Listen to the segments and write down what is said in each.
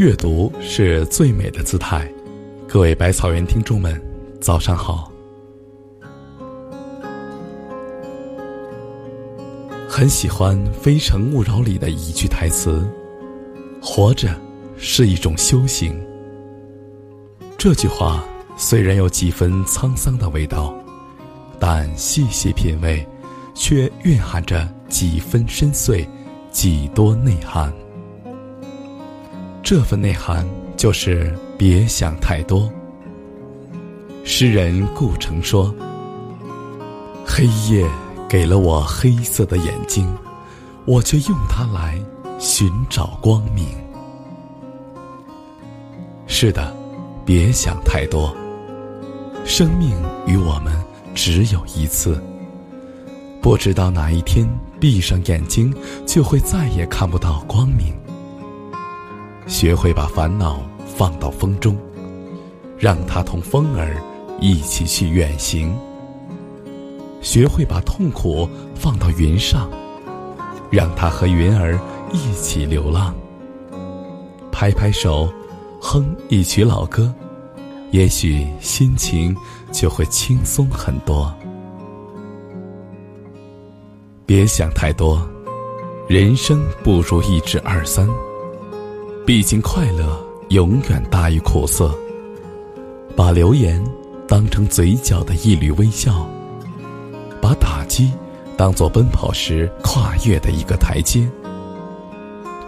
阅读是最美的姿态。各位百草园听众们，早上好。很喜欢《非诚勿扰》里的一句台词：“活着是一种修行。”这句话虽然有几分沧桑的味道，但细细品味，却蕴含着几分深邃，几多内涵。这份内涵就是别想太多。诗人顾城说：“黑夜给了我黑色的眼睛，我却用它来寻找光明。”是的，别想太多。生命与我们只有一次，不知道哪一天闭上眼睛就会再也看不到光明。学会把烦恼放到风中，让它同风儿一起去远行；学会把痛苦放到云上，让它和云儿一起流浪。拍拍手，哼一曲老歌，也许心情就会轻松很多。别想太多，人生不如意之二三。毕竟，快乐永远大于苦涩。把流言当成嘴角的一缕微笑，把打击当作奔跑时跨越的一个台阶。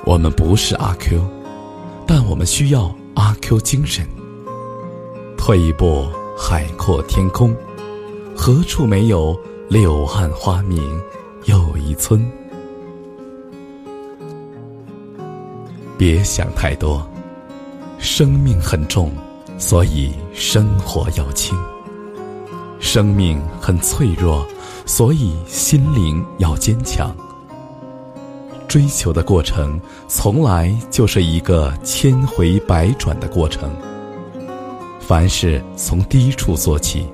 我们不是阿 Q，但我们需要阿 Q 精神。退一步，海阔天空，何处没有柳暗花明又一村？别想太多，生命很重，所以生活要轻；生命很脆弱，所以心灵要坚强。追求的过程，从来就是一个千回百转的过程。凡事从低处做起，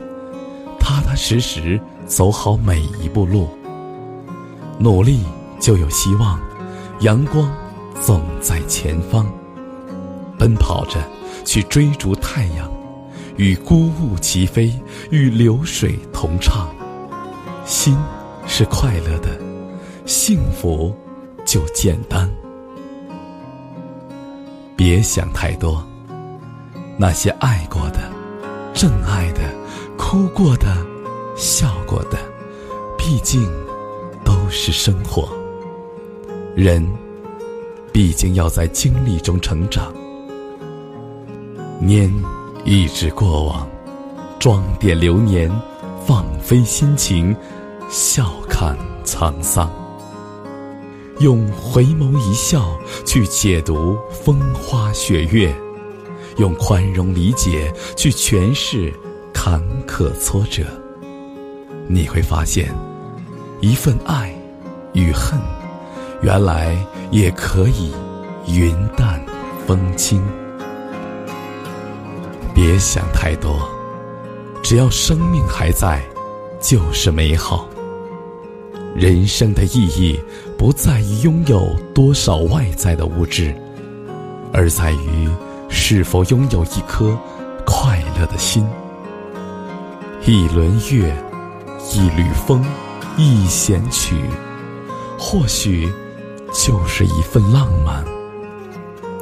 踏踏实实走好每一步路，努力就有希望，阳光。总在前方，奔跑着去追逐太阳，与孤鹜齐飞，与流水同唱。心是快乐的，幸福就简单。别想太多，那些爱过的、真爱的、哭过的、笑过的，毕竟都是生活。人。毕竟要在经历中成长。念一纸过往，装点流年，放飞心情，笑看沧桑。用回眸一笑去解读风花雪月，用宽容理解去诠释坎坷挫折。你会发现，一份爱与恨。原来也可以云淡风轻，别想太多，只要生命还在，就是美好。人生的意义不在于拥有多少外在的物质，而在于是否拥有一颗快乐的心。一轮月，一缕风，一弦曲，或许。就是一份浪漫，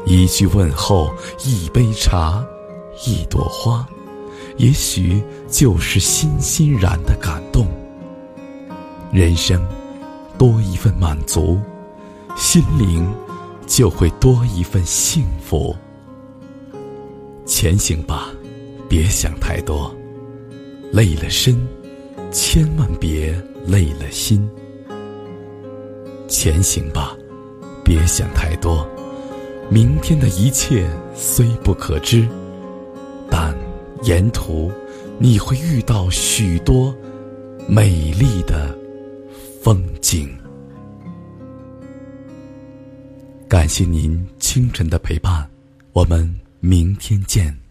一句问候，一杯茶，一朵花，也许就是欣欣然的感动。人生多一份满足，心灵就会多一份幸福。前行吧，别想太多，累了身，千万别累了心。前行吧，别想太多。明天的一切虽不可知，但沿途你会遇到许多美丽的风景。感谢您清晨的陪伴，我们明天见。